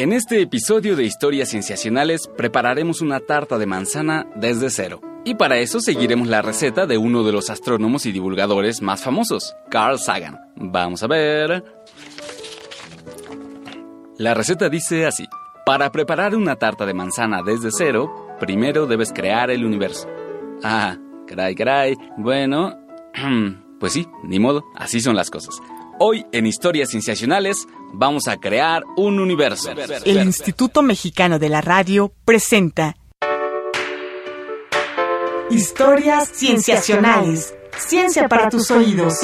En este episodio de Historias Cienciacionales prepararemos una tarta de manzana desde cero. Y para eso seguiremos la receta de uno de los astrónomos y divulgadores más famosos, Carl Sagan. Vamos a ver. La receta dice así. Para preparar una tarta de manzana desde cero, primero debes crear el universo. Ah, caray, caray. Bueno, pues sí, ni modo, así son las cosas. Hoy en Historias Cienciacionales vamos a crear un universo. El Instituto Mexicano de la Radio presenta Historias Cienciacionales. Ciencia para tus oídos.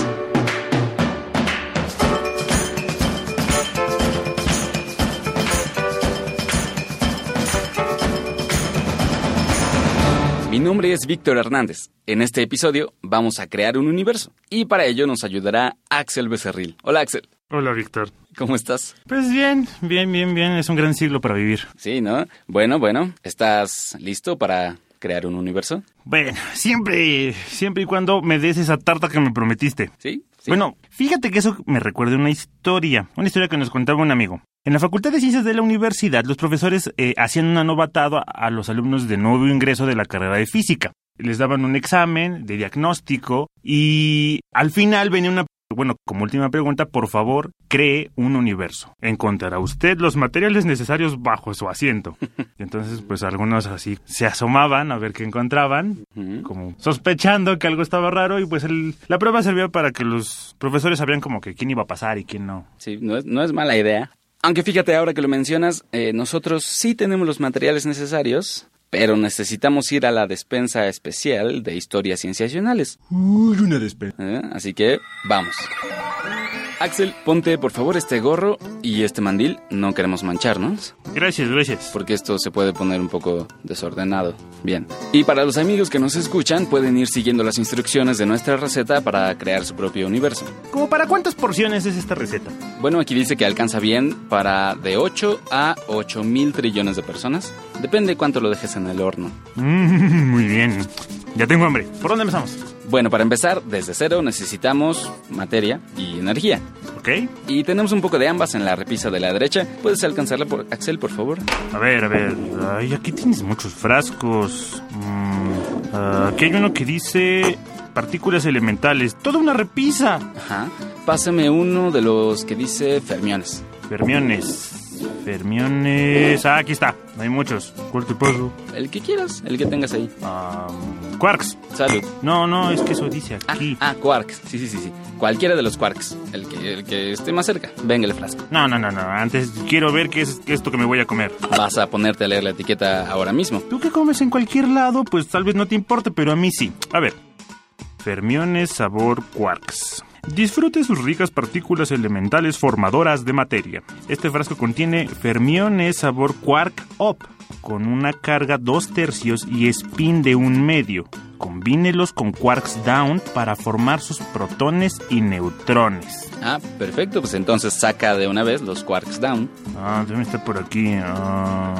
Mi nombre es Víctor Hernández. En este episodio vamos a crear un universo y para ello nos ayudará Axel Becerril. Hola Axel. Hola, Víctor. ¿Cómo estás? Pues bien, bien, bien, bien. Es un gran siglo para vivir. Sí, ¿no? Bueno, bueno. ¿Estás listo para crear un universo? Bueno, siempre, siempre y cuando me des esa tarta que me prometiste. Sí. sí. Bueno, fíjate que eso me recuerda una historia, una historia que nos contaba un amigo. En la Facultad de Ciencias de la universidad, los profesores eh, hacían una novatada a los alumnos de nuevo ingreso de la carrera de física. Les daban un examen de diagnóstico y al final venía una bueno, como última pregunta, por favor, cree un universo. Encontrará usted los materiales necesarios bajo su asiento. Y entonces, pues algunos así se asomaban a ver qué encontraban, como sospechando que algo estaba raro y pues el, la prueba servía para que los profesores sabían como que quién iba a pasar y quién no. Sí, no es, no es mala idea. Aunque fíjate ahora que lo mencionas, eh, nosotros sí tenemos los materiales necesarios, pero necesitamos ir a la despensa especial de historias cienciacionales. Uy, una despensa. ¿Eh? Así que vamos. Axel, ponte por favor este gorro y este mandil. No queremos mancharnos. Gracias, gracias. Porque esto se puede poner un poco desordenado. Bien. Y para los amigos que nos escuchan, pueden ir siguiendo las instrucciones de nuestra receta para crear su propio universo. ¿Cómo para cuántas porciones es esta receta? Bueno, aquí dice que alcanza bien para de 8 a 8 mil trillones de personas. Depende cuánto lo dejes en el horno. Mm, muy bien. Ya tengo hambre. ¿Por dónde empezamos? Bueno, para empezar, desde cero necesitamos materia y energía. Ok. Y tenemos un poco de ambas en la repisa de la derecha. ¿Puedes alcanzarla, por Axel, por favor? A ver, a ver. Ay, aquí tienes muchos frascos. Mm, ah, aquí hay uno que dice partículas elementales. Toda una repisa. Ajá. Pásame uno de los que dice fermiones. Fermiones. Fermiones. Ah, aquí está. Hay muchos. ¿Cuál te paso? El que quieras, el que tengas ahí. Ah, quarks. Salud. No, no, es que eso dice Ah, aquí. ah, quarks. Sí, sí, sí, sí. Cualquiera de los quarks. El que, el que esté más cerca. Venga el frasco. No, no, no, no. Antes quiero ver qué es esto que me voy a comer. Vas a ponerte a leer la etiqueta ahora mismo. Tú que comes en cualquier lado, pues tal vez no te importe, pero a mí sí. A ver. Fermiones sabor quarks. Disfrute sus ricas partículas elementales formadoras de materia. Este frasco contiene fermiones sabor quark up, con una carga dos tercios y spin de un medio. Combínelos con quarks down para formar sus protones y neutrones. Ah, perfecto. Pues entonces saca de una vez los quarks down. Ah, debe estar por aquí. Ah,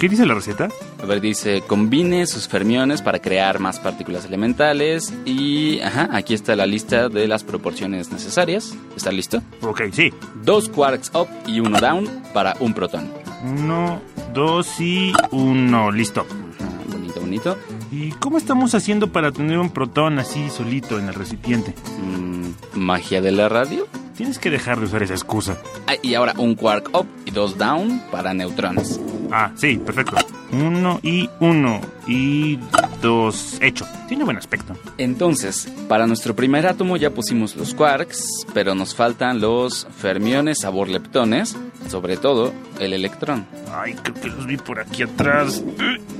¿Qué dice la receta? A ver, dice, combine sus fermiones para crear más partículas elementales y, ajá, aquí está la lista de las proporciones necesarias. ¿Está listo? Ok, sí. Dos quarks up y uno down para un protón. Uno, dos y uno. Listo. Ajá, bonito, bonito. ¿Y cómo estamos haciendo para tener un protón así solito en el recipiente? Mm, ¿Magia de la radio? Tienes que dejar de usar esa excusa. Ah, y ahora un quark up y dos down para neutrones. Ah, sí, perfecto. Uno y uno y dos. Hecho. Tiene buen aspecto. Entonces, para nuestro primer átomo ya pusimos los quarks, pero nos faltan los fermiones sabor leptones, sobre todo el electrón. Ay, creo que los vi por aquí atrás.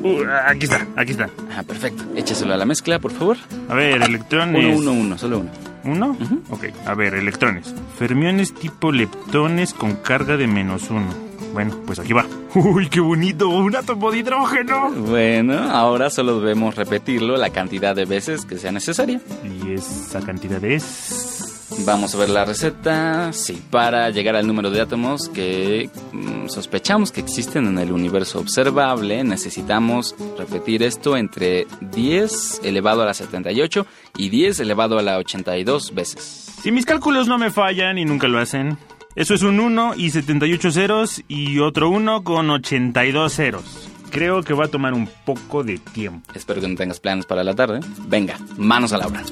Uh, aquí está, aquí está. Ah, perfecto. Échaselo a la mezcla, por favor. A ver, electrones. Uno, uno, uno, solo uno. ¿Uno? Ok, a ver, electrones. Fermiones tipo leptones con carga de menos uno. Bueno, pues aquí va. ¡Uy, qué bonito! ¡Un átomo de hidrógeno! Bueno, ahora solo debemos repetirlo la cantidad de veces que sea necesaria. Y esa cantidad es... Vamos a ver la receta. Sí, para llegar al número de átomos que mm, sospechamos que existen en el universo observable, necesitamos repetir esto entre 10 elevado a la 78 y 10 elevado a la 82 veces. Si mis cálculos no me fallan y nunca lo hacen, Eso es un 1 y 78 ceros y otro 1 con 82 ceros. Creo que va a tomar un poco de tiempo. Espero que no tengas planes para la tarde. Venga, manos a la obra.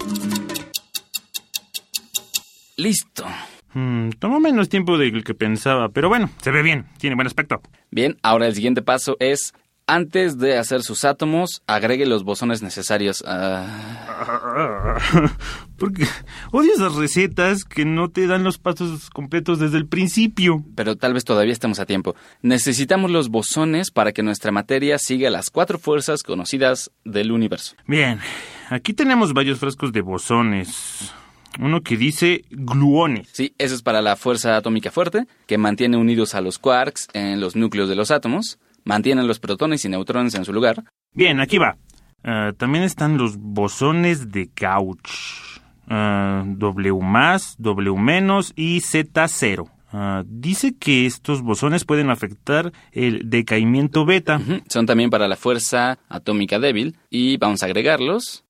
Listo. Hmm, tomó menos tiempo del que pensaba, pero bueno, se ve bien, tiene buen aspecto. Bien, ahora el siguiente paso es, antes de hacer sus átomos, agregue los bosones necesarios. Ah, Porque odio esas recetas que no te dan los pasos completos desde el principio. pero tal vez todavía estemos a tiempo. Necesitamos los bosones para que nuestra materia siga las cuatro fuerzas conocidas del universo. Bien, aquí tenemos varios frascos de bosones. Uno que dice gluones. Sí, eso es para la fuerza atómica fuerte, que mantiene unidos a los quarks en los núcleos de los átomos, mantiene los protones y neutrones en su lugar. Bien, aquí va. Ah, también están los bosones de Gauch. Ah, w más, W menos y Z0. Ah, dice que estos bosones pueden afectar el decaimiento beta. Son también para la fuerza atómica débil y vamos a agregarlos.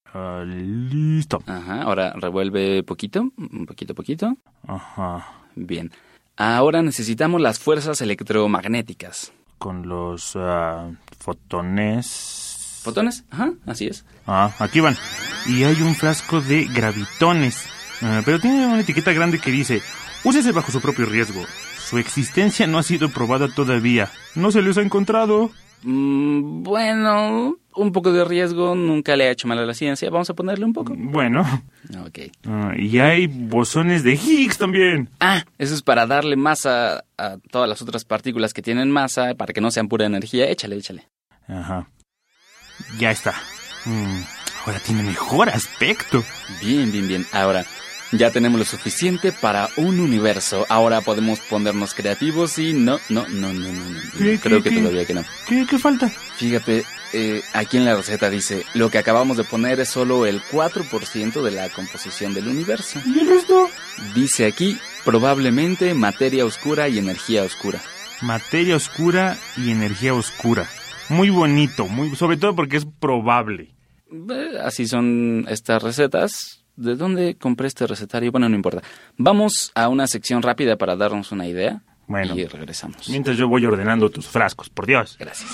Listo. Ajá, ahora revuelve poquito, un poquito, poquito. Ajá. Bien. Ahora necesitamos las fuerzas electromagnéticas. Con los ah, fotones. ¿Fotones? Ajá, así es. Ah, aquí van. Y hay un frasco de gravitones. Ah, pero tiene una etiqueta grande que dice, úsese bajo su propio riesgo. Su existencia no ha sido probada todavía. No se les ha encontrado. Mm, bueno, un poco de riesgo nunca le ha hecho mal a la ciencia. Vamos a ponerle un poco. Bueno. Ok. Ah, y hay bosones de Higgs también. Ah, eso es para darle masa a todas las otras partículas que tienen masa, para que no sean pura energía. Échale, échale. Ajá. Ya está. Mm, ahora tiene mejor aspecto. Bien, bien, bien. Ahora, ya tenemos lo suficiente para un universo. Ahora podemos ponernos creativos y no, no, no, no, no, no. no. ¿Qué, Creo qué, que todavía que no. ¿Qué, qué falta? Fíjate, eh, aquí en la receta dice, lo que acabamos de poner es solo el 4% de la composición del universo. ¿Y el resto? Dice aquí, probablemente materia oscura y energía oscura. Materia oscura y energía oscura. Muy bonito, muy, sobre todo porque es probable. Eh, Así son estas recetas. ¿De dónde compré este recetario? Bueno, no importa. Vamos a una sección rápida para darnos una idea. Bueno. Y regresamos. Mientras yo voy ordenando tus frascos, por Dios. Gracias.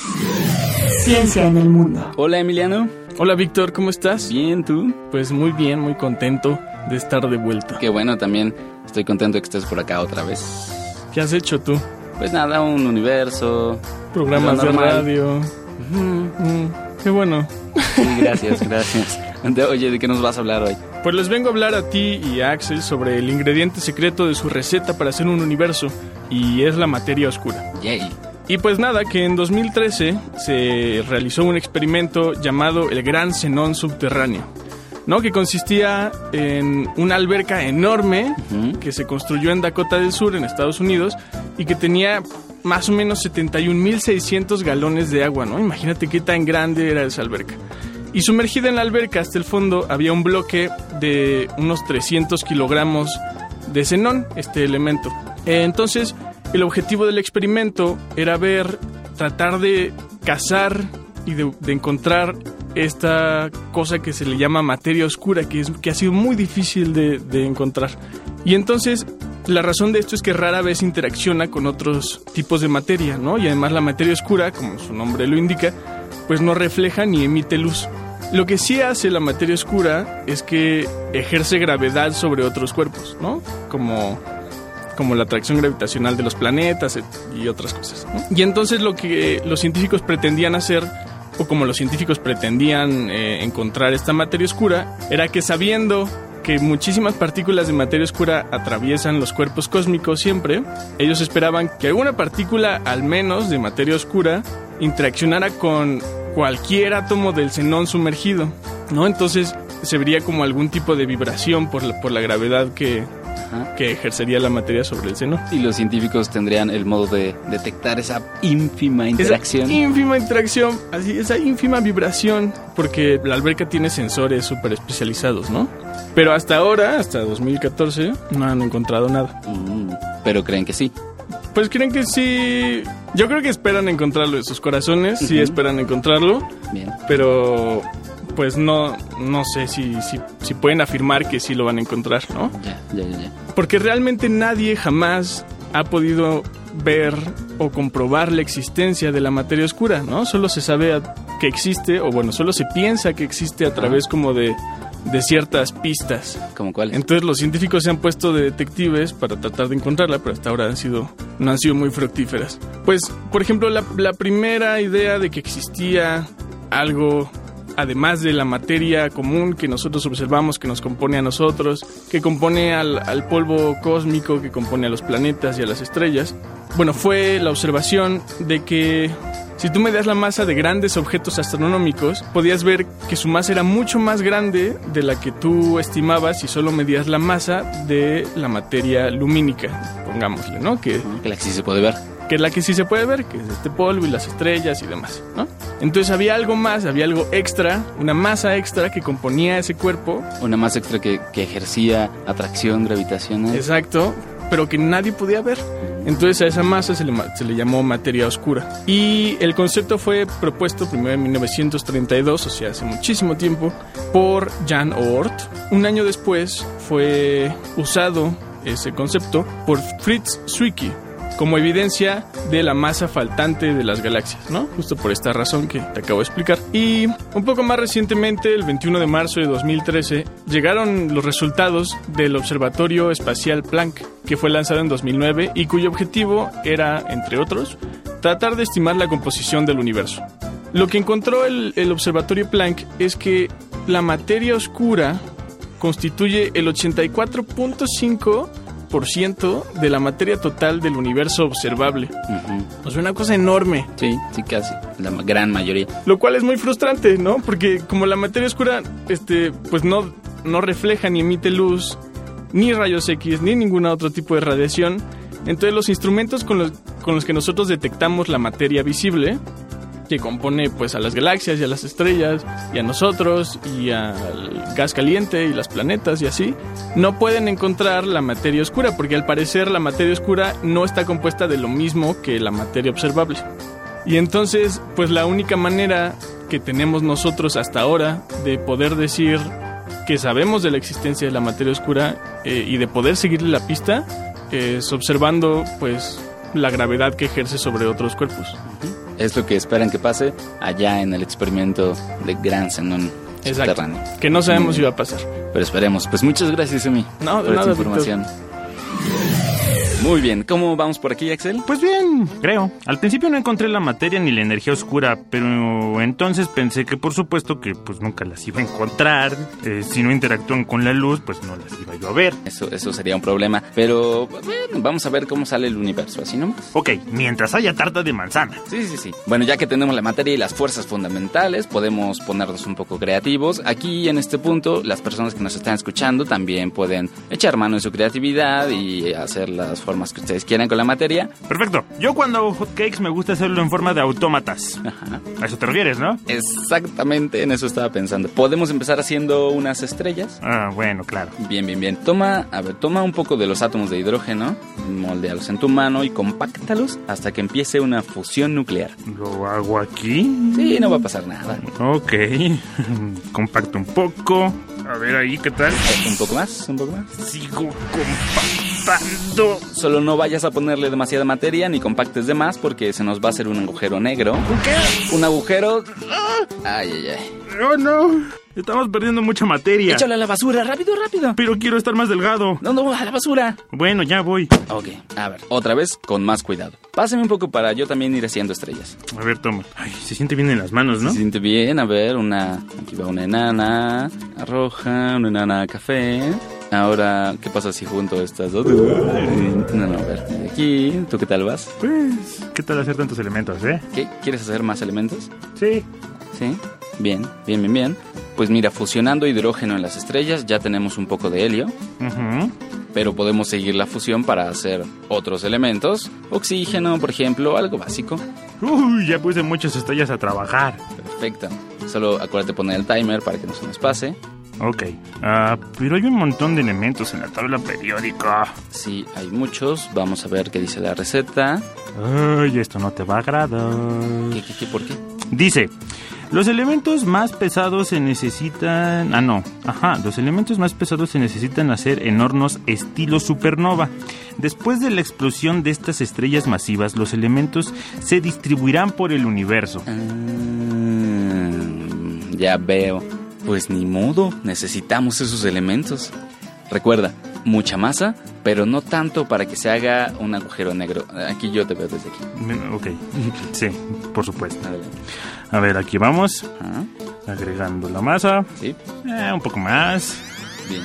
Ciencia en el mundo. Hola, Emiliano. Hola Víctor, ¿cómo estás? Bien, ¿tú? Pues muy bien, muy contento de estar de vuelta. Qué bueno, también estoy contento de que estés por acá otra vez. ¿Qué has hecho tú? Pues nada, un universo. Programas de radio. Mm, qué bueno. Sí, gracias, gracias. Oye, ¿de qué nos vas a hablar hoy? Pues les vengo a hablar a ti y a Axel sobre el ingrediente secreto de su receta para hacer un universo, y es la materia oscura. Yay. Y pues nada, que en 2013 se realizó un experimento llamado el Gran Zenón Subterráneo, ¿no? Que consistía en una alberca enorme que se construyó en Dakota del Sur, en Estados Unidos, y que tenía más o menos 71.600 galones de agua, ¿no? Imagínate qué tan grande era esa alberca. Y sumergida en la alberca hasta el fondo había un bloque de unos 300 kilogramos de xenón, este elemento. Entonces, el objetivo del experimento era ver, tratar de cazar y de, de encontrar esta cosa que se le llama materia oscura, que, es, que ha sido muy difícil de, de encontrar. Y entonces, la razón de esto es que rara vez interacciona con otros tipos de materia, ¿no? Y además la materia oscura, como su nombre lo indica, pues no refleja ni emite luz. Lo que sí hace la materia oscura es que ejerce gravedad sobre otros cuerpos, ¿no? Como, como la atracción gravitacional de los planetas et- y otras cosas. ¿no? Y entonces lo que los científicos pretendían hacer, o como los científicos pretendían eh, encontrar esta materia oscura, era que sabiendo que muchísimas partículas de materia oscura atraviesan los cuerpos cósmicos siempre, ellos esperaban que alguna partícula al menos de materia oscura interaccionara con cualquier átomo del xenón sumergido, ¿no? Entonces se vería como algún tipo de vibración por la, por la gravedad que, que ejercería la materia sobre el xenón. Y los científicos tendrían el modo de detectar esa ínfima interacción. Esa ínfima interacción, así, esa ínfima vibración, porque la alberca tiene sensores súper especializados, ¿no? Pero hasta ahora, hasta 2014, no han encontrado nada. Mm, pero creen que sí. Pues creen que sí. Yo creo que esperan encontrarlo en sus corazones, sí esperan encontrarlo, Bien. pero pues no, no sé si, si, si pueden afirmar que sí lo van a encontrar, ¿no? Ya, ya, ya. Porque realmente nadie jamás ha podido ver o comprobar la existencia de la materia oscura, ¿no? Solo se sabe que existe, o bueno, solo se piensa que existe a través como de, de ciertas pistas. ¿Como cuáles? Entonces los científicos se han puesto de detectives para tratar de encontrarla, pero hasta ahora han sido, no han sido muy fructíferas. Pues, por ejemplo, la, la primera idea de que existía algo además de la materia común que nosotros observamos, que nos compone a nosotros, que compone al, polvo cósmico, que compone a los planetas y a las estrellas, bueno, fue la observación de que si tú medías la masa de grandes objetos astronómicos, podías ver que su masa era mucho más grande de la que tú estimabas si solo medías la masa de la materia lumínica, pongámosle, ¿no? Que, que la que sí se puede ver. Que es la que sí se puede ver, que es este polvo y las estrellas y demás, ¿no? Entonces había algo más, había algo extra, una masa extra que componía ese cuerpo. Una masa extra que, que ejercía atracción gravitacional. Exacto, pero que nadie podía ver. Entonces a esa masa se le, se le, llamó materia oscura. Y el concepto fue propuesto primero en 1932, o sea, hace muchísimo tiempo, por Jan Oort. Un año después fue usado ese concepto por Fritz Zwicky como evidencia de la masa faltante de las galaxias, ¿no? Justo por esta razón que te acabo de explicar. Y un poco más recientemente, el 21 de marzo de 2013, llegaron los resultados del Observatorio Espacial Planck, que fue lanzado en 2009 y cuyo objetivo era, entre otros, tratar de estimar la composición del universo. Lo que encontró el, Observatorio Planck es que la materia oscura constituye el 84.5 de la materia total del universo observable. Uh -huh. O sea, una cosa enorme. Sí, sí, casi. La gran mayoría. Lo cual es muy frustrante, ¿no? Porque como la materia oscura, este, pues no, no refleja ni emite luz, ni rayos X, ni ningún otro tipo de radiación. Entonces los instrumentos con los, con los que nosotros detectamos la materia visible, que compone pues a las galaxias y a las estrellas y a nosotros y al gas caliente y las planetas y así, no pueden encontrar la materia oscura porque al parecer la materia oscura no está compuesta de lo mismo que la materia observable. Y entonces pues la única manera que tenemos nosotros hasta ahora de poder decir que sabemos de la existencia de la materia oscura eh, y de poder seguirle la pista es observando pues la gravedad que ejerce sobre otros cuerpos. Es lo que esperan que pase allá en el experimento de Gran Zenón subterráneo. Que no sabemos si va a pasar. Pero esperemos. Pues muchas gracias, Emi, no, de por esta información. Muy bien, ¿cómo vamos por aquí, Axel? Pues bien, creo. Al principio no encontré la materia ni la energía oscura, pero entonces pensé que por supuesto que pues nunca las iba a encontrar. Eh, si no interactúan con la luz, pues no las iba yo a ver. Eso, eso sería un problema. Pero bueno, vamos a ver cómo sale el universo, así nomás. Ok, mientras haya tarta de manzana. Sí, sí, sí. Bueno, ya que tenemos la materia y las fuerzas fundamentales, podemos ponernos un poco creativos. Aquí en este punto, las personas que nos están escuchando también pueden echar mano en su creatividad y hacer las formas que ustedes quieran con la materia. Perfecto. Yo cuando hago hotcakes me gusta hacerlo en forma de autómatas. Ajá. A eso te refieres, ¿no? Exactamente, en eso estaba pensando. ¿Podemos empezar haciendo unas estrellas? Ah, bueno, claro. Bien, bien, bien. Toma, a ver, toma un poco de los átomos de hidrógeno, moldealos en tu mano y compáctalos hasta que empiece una fusión nuclear. ¿Lo hago aquí? Sí, no va a pasar nada. Ok. Compacto un poco. A ver ahí, ¿qué tal? Un poco más, un poco más. Sigo Solo no vayas a ponerle demasiada materia ni compactes de más porque se nos va a hacer un agujero negro. ¿Qué? Un agujero. Ay, ay, ay. No, no. Estamos perdiendo mucha materia. Échale a la basura, rápido, rápido. Pero quiero estar más delgado. No, no, a la basura. Bueno, ya voy. Ok, a ver, otra vez con más cuidado. Pásame un poco para yo también ir haciendo estrellas. A ver, toma. Ay, se siente bien en las manos, ¿no? Se siente bien, a ver, una. Aquí va una enana roja, una enana café. Ahora, ¿qué pasa si junto estas dos? No, no, a ver. Aquí, ¿tú qué tal vas? Pues, ¿qué tal hacer tantos elementos, eh? ¿Qué? ¿Quieres hacer más elementos? Sí. ¿Sí? Bien, bien, bien, bien. Pues mira, fusionando hidrógeno en las estrellas ya tenemos un poco de helio. Uh -huh. Pero podemos seguir la fusión para hacer otros elementos. Oxígeno, por ejemplo, algo básico. Uy, ya puse muchas estrellas a trabajar. Perfecto. Solo acuérdate poner el timer para que no se nos pase. Ok. Uh, pero hay un montón de elementos en la tabla periódica. Sí, hay muchos. Vamos a ver qué dice la receta. Ay, esto no te va a agradar. ¿Qué, qué, qué, por qué? Dice, los elementos más pesados se necesitan... Ah, no. Ajá, los elementos más pesados se necesitan hacer en hornos estilo supernova. Después de la explosión de estas estrellas masivas, los elementos se distribuirán por el universo. Ah, ya veo. Pues ni modo, necesitamos esos elementos. Recuerda, mucha masa, pero no tanto para que se haga un agujero negro. Aquí yo te veo desde aquí. Ok, sí, por supuesto. A ver, aquí vamos. Agregando la masa. Sí. Eh, un poco más. Bien,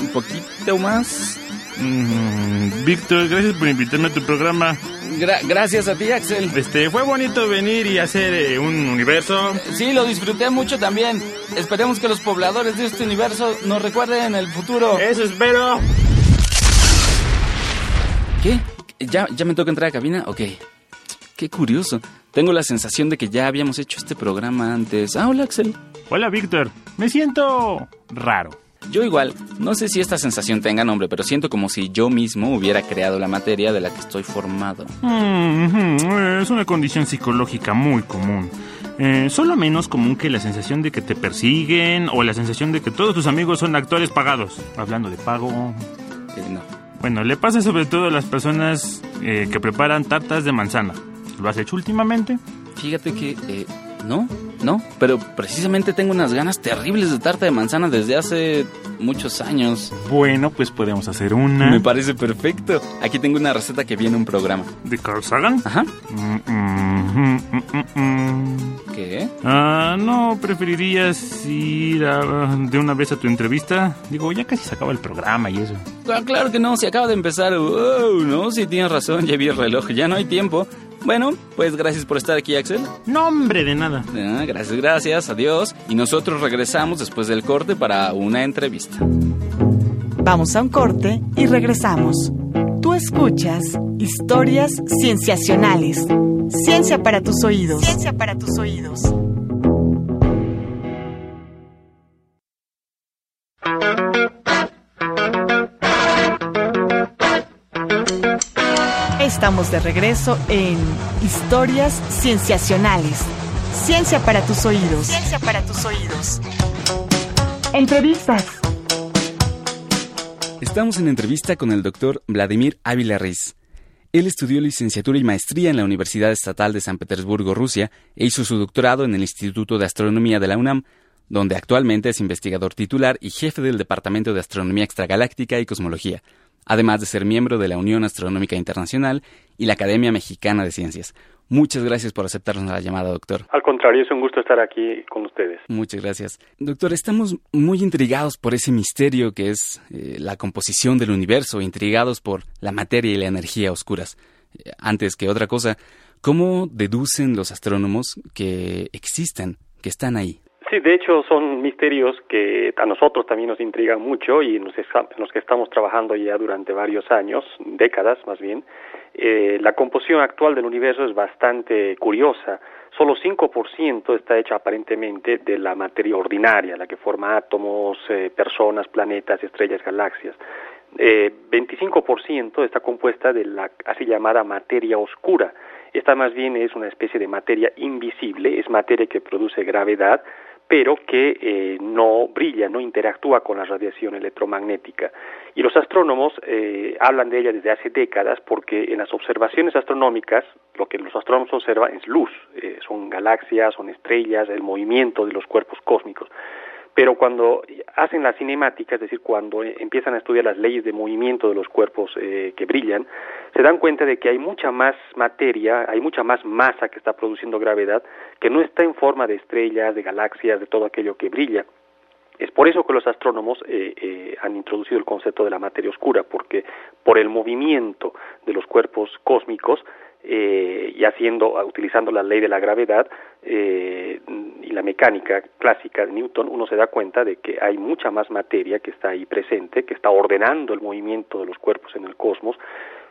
un poquito más. Mm, Víctor, gracias por invitarme a tu programa. Gracias a ti, Axel. Este, fue bonito venir y hacer eh, un universo. Sí, lo disfruté mucho también. Esperemos que los pobladores de este universo nos recuerden en el futuro. Eso espero. ¿Qué? ¿Ya, ¿Ya me toca entrar a cabina? Ok. Qué curioso. Tengo la sensación de que ya habíamos hecho este programa antes. Ah, hola Axel. Hola Víctor. Me siento raro. Yo igual, no sé si esta sensación tenga nombre, pero siento como si yo mismo hubiera creado la materia de la que estoy formado. Mm, es una condición psicológica muy común. Eh, solo menos común que la sensación de que te persiguen o la sensación de que todos tus amigos son actores pagados. Hablando de pago. Eh, no. Bueno, le pasa sobre todo a las personas eh, que preparan tartas de manzana. ¿Lo has hecho últimamente? Fíjate que no, no, pero precisamente tengo unas ganas terribles de tarta de manzana desde hace muchos años. Bueno, pues podemos hacer una. Me parece perfecto. Aquí tengo una receta que viene en un programa. ¿De Carl Sagan? Ajá. Mm, mm, mm, ¿Qué? Ah, ¿no preferirías ir de una vez a tu entrevista? Digo, ya casi se acaba el programa y eso. Ah, claro que no, si acaba de empezar. no, si tienes razón, ya vi el reloj, ya no hay tiempo. Bueno, pues gracias por estar aquí, Axel. No, hombre, de nada. Ah, gracias, gracias, adiós. Y nosotros regresamos después del corte para una entrevista. Vamos a un corte y regresamos. Tú escuchas historias cienciacionales. Ciencia para tus oídos. Ciencia para tus oídos. Estamos de regreso en Historias Cienciacionales. Ciencia para tus oídos. Ciencia para tus oídos. Entrevistas. Estamos en entrevista con el doctor Vladimir Ávila Riz. Él estudió licenciatura y maestría en la Universidad Estatal de San Petersburgo, Rusia, e hizo su doctorado en el Instituto de Astronomía de la UNAM, donde actualmente es investigador titular y jefe del Departamento de Astronomía Extragaláctica y Cosmología además de ser miembro de la Unión Astronómica Internacional y la Academia Mexicana de Ciencias. Muchas gracias por aceptarnos la llamada, doctor. Al contrario, es un gusto estar aquí con ustedes. Muchas gracias. Doctor, estamos muy intrigados por ese misterio que es eh, la composición del universo, intrigados por la materia y la energía oscuras. Eh, antes que otra cosa, ¿cómo deducen los astrónomos que existen, que están ahí? Sí, de hecho son misterios que a nosotros también nos intrigan mucho y en los que estamos trabajando ya durante varios años, décadas más bien. Eh, la composición actual del universo es bastante curiosa. Solo 5% está hecha aparentemente de la materia ordinaria, la que forma átomos, eh, personas, planetas, estrellas, galaxias. Eh, 25% está compuesta de la así llamada materia oscura. Esta más bien es una especie de materia invisible, es materia que produce gravedad, pero que eh, no brilla, no interactúa con la radiación electromagnética. Y los astrónomos eh, hablan de ella desde hace décadas porque en las observaciones astronómicas lo que los astrónomos observan es luz, eh, son galaxias, son estrellas, el movimiento de los cuerpos cósmicos pero cuando hacen la cinemática, es decir, cuando empiezan a estudiar las leyes de movimiento de los cuerpos eh, que brillan, se dan cuenta de que hay mucha más materia, hay mucha más masa que está produciendo gravedad, que no está en forma de estrellas, de galaxias, de todo aquello que brilla. Es por eso que los astrónomos eh, eh, han introducido el concepto de la materia oscura, porque por el movimiento de los cuerpos cósmicos eh, y haciendo, utilizando la ley de la gravedad eh, y la mecánica clásica de Newton, uno se da cuenta de que hay mucha más materia que está ahí presente, que está ordenando el movimiento de los cuerpos en el cosmos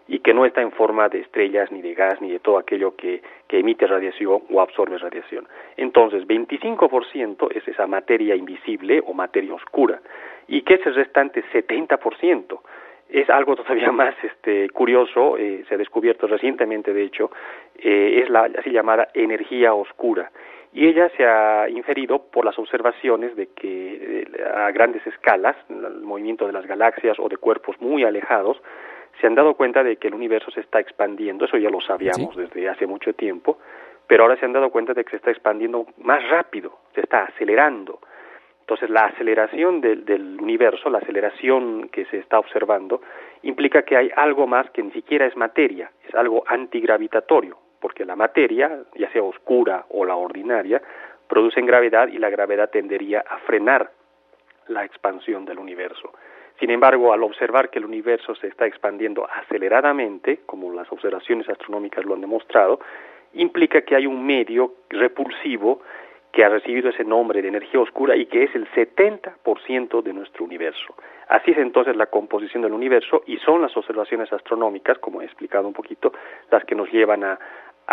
y que no está en forma de estrellas, ni de gas, ni de todo aquello que, emite radiación o absorbe radiación. Entonces, 25% es esa materia invisible o materia oscura. ¿Y qué es el restante 70%? es algo todavía más este, curioso, eh, se ha descubierto recientemente de hecho, eh, es la así llamada energía oscura. Y ella se ha inferido por las observaciones de que eh, a grandes escalas, el movimiento de las galaxias o de cuerpos muy alejados, se han dado cuenta de que el universo se está expandiendo, eso ya lo sabíamos desde hace mucho tiempo, pero ahora se han dado cuenta de que se está expandiendo más rápido, se está acelerando. Entonces la aceleración del, del universo, la aceleración que se está observando, implica que hay algo más que ni siquiera es materia, es algo antigravitatorio, porque la materia, ya sea oscura o la ordinaria, producen gravedad y la gravedad tendería a frenar la expansión del universo. Sin embargo, al observar que el universo se está expandiendo aceleradamente, como las observaciones astronómicas lo han demostrado, implica que hay un medio repulsivo que ha recibido ese nombre de energía oscura y que es el 70% de nuestro universo. Así es entonces la composición del universo y son las observaciones astronómicas, como he explicado un poquito, las que nos llevan a,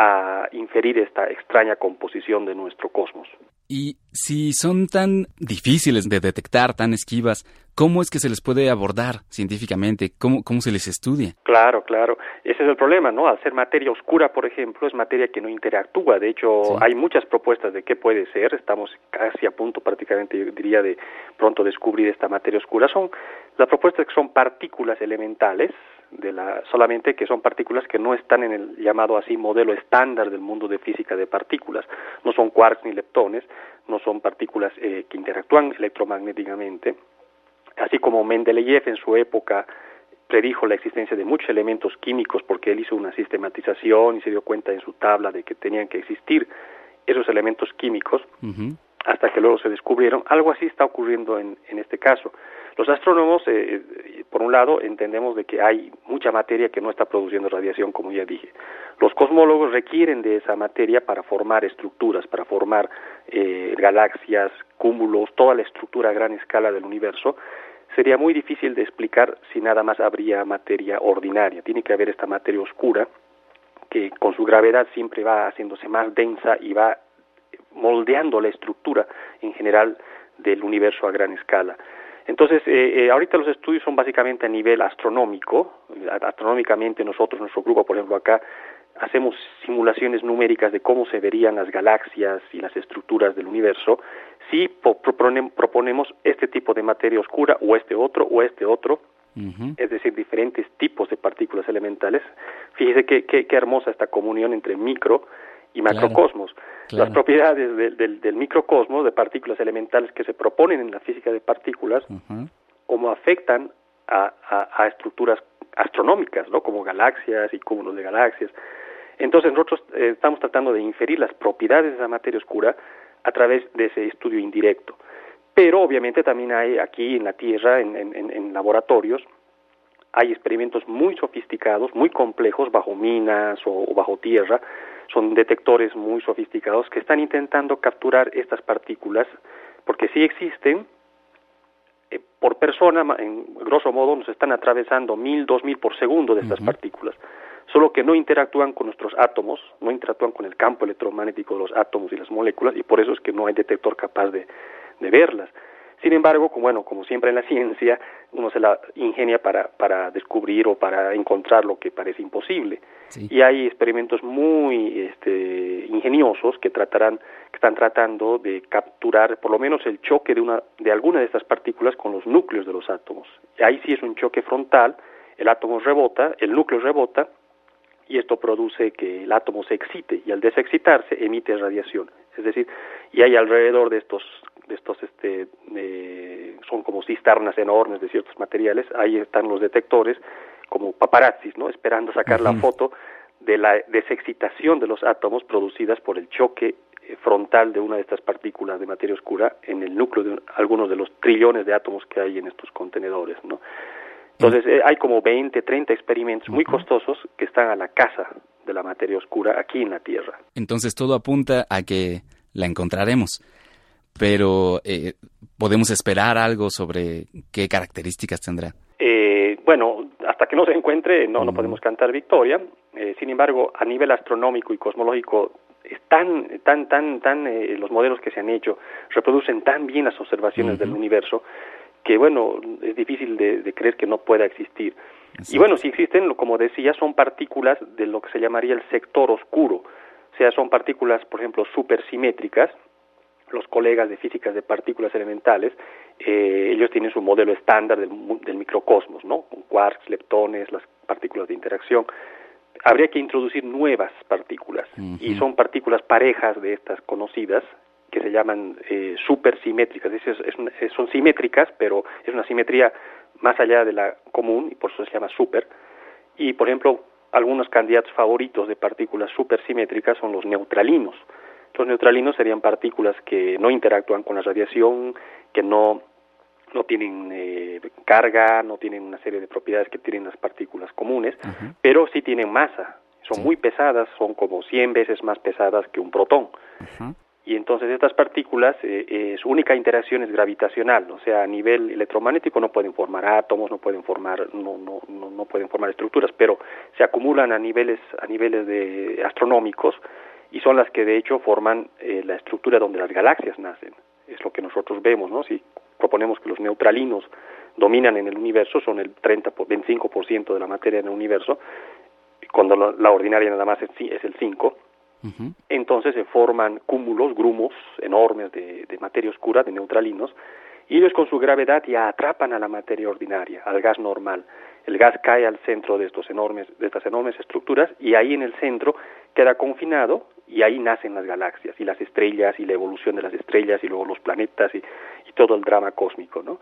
a inferir esta extraña composición de nuestro cosmos. Y si son tan difíciles de detectar, tan esquivas, ¿cómo es que se les puede abordar científicamente? ¿Cómo, cómo se les estudia? Claro, claro. Ese es el problema, ¿no? Al ser materia oscura, por ejemplo, es materia que no interactúa. De hecho, hay muchas propuestas de qué puede ser. Estamos casi a punto, prácticamente, yo diría, de pronto descubrir esta materia oscura. Son las propuestas que son partículas elementales, de la, solamente que son partículas que no están en el llamado así modelo estándar del mundo de física de partículas. No son quarks ni leptones, no son partículas eh, que interactúan electromagnéticamente. Así como Mendeleev en su época predijo la existencia de muchos elementos químicos porque él hizo una sistematización y se dio cuenta en su tabla de que tenían que existir esos elementos químicos hasta que luego se descubrieron. Algo así está ocurriendo en, en este caso. Los astrónomos, eh, eh, por un lado, entendemos de que hay mucha materia que no está produciendo radiación, como ya dije. Los cosmólogos requieren de esa materia para formar estructuras, para formar eh, galaxias, cúmulos, toda la estructura a gran escala del universo. Sería muy difícil de explicar si nada más habría materia ordinaria. Tiene que haber esta materia oscura que con su gravedad siempre va haciéndose más densa y va moldeando la estructura en general del universo a gran escala. Entonces, eh, eh, ahorita los estudios son básicamente a nivel astronómico. Astronómicamente nosotros, nuestro grupo, por ejemplo, acá hacemos simulaciones numéricas de cómo se verían las galaxias y las estructuras del universo si proponemos este tipo de materia oscura o este otro o este otro, es decir, diferentes tipos de partículas elementales. Fíjese qué, qué, qué hermosa esta comunión entre micro y macrocosmos. Las propiedades del, del, microcosmos, de partículas elementales que se proponen en la física de partículas, como afectan a, a, estructuras astronómicas, ¿no? como galaxias y cúmulos de galaxias. Entonces nosotros eh, estamos tratando de inferir las propiedades de esa materia oscura a través de ese estudio indirecto. Pero obviamente también hay aquí en la Tierra, en, en, en laboratorios, hay experimentos muy sofisticados, muy complejos, bajo minas o bajo tierra, son detectores muy sofisticados que están intentando capturar estas partículas, porque sí existen, eh, por persona, en grosso modo, nos están atravesando mil, dos mil por segundo de estas partículas, solo que no interactúan con nuestros átomos, no interactúan con el campo electromagnético de los átomos y las moléculas, y por eso es que no hay detector capaz de, de verlas. Sin embargo, como, bueno, como siempre en la ciencia, uno se la ingenia para, para descubrir o para encontrar lo que parece imposible. Y hay experimentos muy este, ingeniosos que tratarán, que están tratando de capturar por lo menos el choque de una, de alguna de estas partículas con los núcleos de los átomos. Ahí sí es un choque frontal, el átomo rebota, el núcleo rebota, y esto produce que el átomo se excite y al desexcitarse emite radiación. Es decir, y hay alrededor de estos de estos este son como cisternas enormes de ciertos materiales, ahí están los detectores como paparazzis, ¿no? Esperando sacar la foto de la desexcitación de los átomos producidas por el choque eh, frontal de una de estas partículas de materia oscura en el núcleo de algunos de los trillones de átomos que hay en estos contenedores, ¿no? Entonces eh, hay como 20, 30 experimentos muy costosos que están a la casa de la materia oscura aquí en la Tierra. Entonces todo apunta a que la encontraremos pero eh, ¿podemos esperar algo sobre qué características tendrá? Eh, bueno, hasta que no se encuentre no, no podemos cantar victoria. Eh, sin embargo, a nivel astronómico y cosmológico, están tan, tan, tan, los modelos que se han hecho reproducen tan bien las observaciones del universo que, bueno, es difícil de, creer que no pueda existir. Y bueno, si existen, como decía, son partículas de lo que se llamaría el sector oscuro sea, son partículas, por ejemplo, supersimétricas. Los colegas de físicas de partículas elementales, eh, ellos tienen su modelo estándar del, del microcosmos, ¿no? Con quarks, leptones, las partículas de interacción. Habría que introducir nuevas partículas y son partículas parejas de estas conocidas que se llaman eh, supersimétricas. Es, es, son simétricas, pero es una simetría más allá de la común y por eso se llama super. Y, por ejemplo, algunos candidatos favoritos de partículas supersimétricas son los neutralinos. Los neutralinos serían partículas que no interactúan con la radiación, que no, no tienen eh, carga, no tienen una serie de propiedades que tienen las partículas comunes, pero sí tienen masa. Son muy pesadas, son como 100 veces más pesadas que un protón y entonces estas partículas, eh, eh, su única interacción es gravitacional, o sea, a nivel electromagnético no pueden formar átomos, no pueden formar, no, no, no, pueden formar estructuras, pero se acumulan a niveles, a niveles de astronómicos y son las que de hecho forman eh, la estructura donde las galaxias nacen. Es lo que nosotros vemos, ¿no? Si proponemos que los neutralinos dominan en el universo, son el 30, 25% de la materia en el universo, cuando la, ordinaria nada más es, es el 5%, entonces se forman cúmulos, grumos enormes de, materia oscura, de neutralinos, y ellos con su gravedad ya atrapan a la materia ordinaria, al gas normal. El gas cae al centro de, estos enormes, de estas enormes estructuras y ahí en el centro queda confinado y ahí nacen las galaxias y las estrellas y la evolución de las estrellas y luego los planetas y, todo el drama cósmico, ¿no?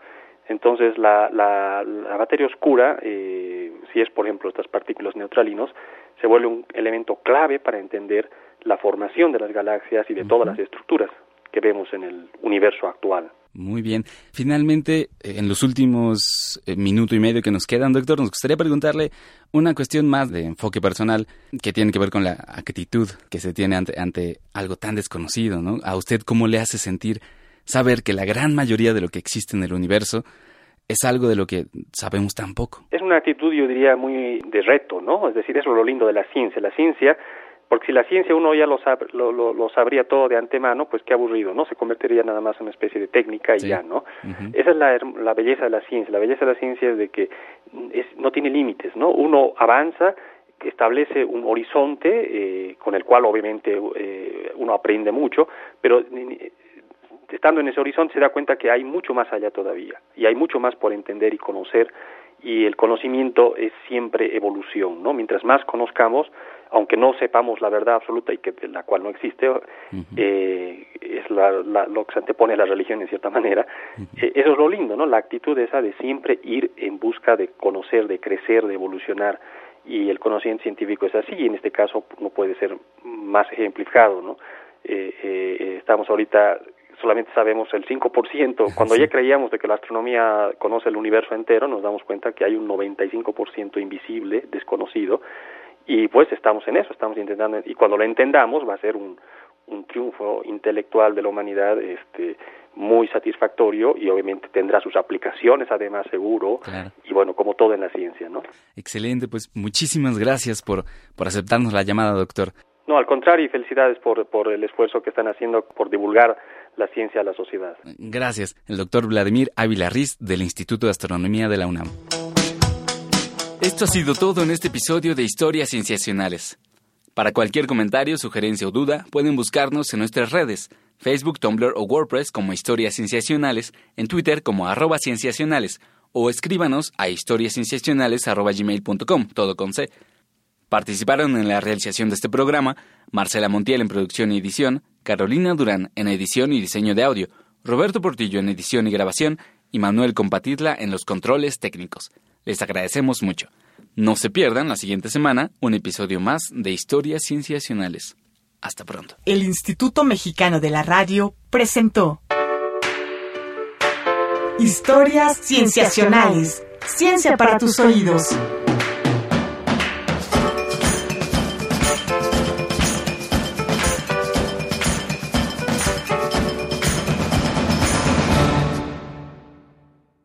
Entonces la, la, la materia oscura, eh, si es por ejemplo estas partículas neutralinos, se vuelve un elemento clave para entender la formación de las galaxias y de todas las estructuras que vemos en el universo actual. Muy bien. Finalmente, eh, en los últimos eh, minuto y medio que nos quedan, doctor, nos gustaría preguntarle una cuestión más de enfoque personal que tiene que ver con la actitud que se tiene ante, ante algo tan desconocido, ¿no? A usted, ¿cómo le hace sentir saber que la gran mayoría de lo que existe en el universo es algo de lo que sabemos tan poco? Es una actitud, yo diría, muy de reto, ¿no? Es decir, eso es lo lindo de la ciencia. La ciencia porque si la ciencia uno ya lo, lo, sabría todo de antemano, pues qué aburrido, ¿no? Se convertiría nada más en una especie de técnica y ya, ¿no? Esa es la, la, belleza de la ciencia. La belleza de la ciencia es de que es, no tiene límites, ¿no? Uno avanza, establece un horizonte eh, con el cual obviamente eh, uno aprende mucho, pero estando en ese horizonte se da cuenta que hay mucho más allá todavía y hay mucho más por entender y conocer y el conocimiento es siempre evolución, ¿no? Mientras más conozcamos, aunque no sepamos la verdad absoluta y que la cual no existe, eh, es lo que se antepone a la religión en cierta manera. Eh, eso es lo lindo, ¿no? La actitud esa de siempre ir en busca de conocer, de crecer, de evolucionar. Y el conocimiento científico es así, y en este caso no puede ser más ejemplificado, ¿no? Eh, estamos ahorita solamente sabemos el 5%. Cuando ya creíamos de que la astronomía conoce el universo entero, nos damos cuenta que hay un 95% invisible, desconocido, y pues estamos en eso, estamos intentando, y cuando lo entendamos va a ser un, un triunfo intelectual de la humanidad este muy satisfactorio y obviamente tendrá sus aplicaciones además seguro y bueno como todo en la ciencia no excelente pues muchísimas gracias por por aceptarnos la llamada doctor. No al contrario y felicidades por por el esfuerzo que están haciendo por divulgar la ciencia a la sociedad gracias el doctor Vladimir Ávila Riz del Instituto de Astronomía de la UNAM esto ha sido todo en este episodio de Historias Cienciacionales. Para cualquier comentario, sugerencia o duda, pueden buscarnos en nuestras redes, Facebook, Tumblr o WordPress como Historias Cienciacionales, en Twitter como arroba cienciacionales, o escríbanos a historiascienciacionales.gmail.com, todo con C. Participaron en la realización de este programa Marcela Montiel en producción y edición, Carolina Durán en edición y diseño de audio, Roberto Portillo en edición y grabación y Manuel Compatidla en los controles técnicos. Les agradecemos mucho. No se pierdan la siguiente semana un episodio más de Historias Cienciacionales. Hasta pronto. El Instituto Mexicano de la Radio presentó Historias Cienciacionales. Ciencia para tus oídos.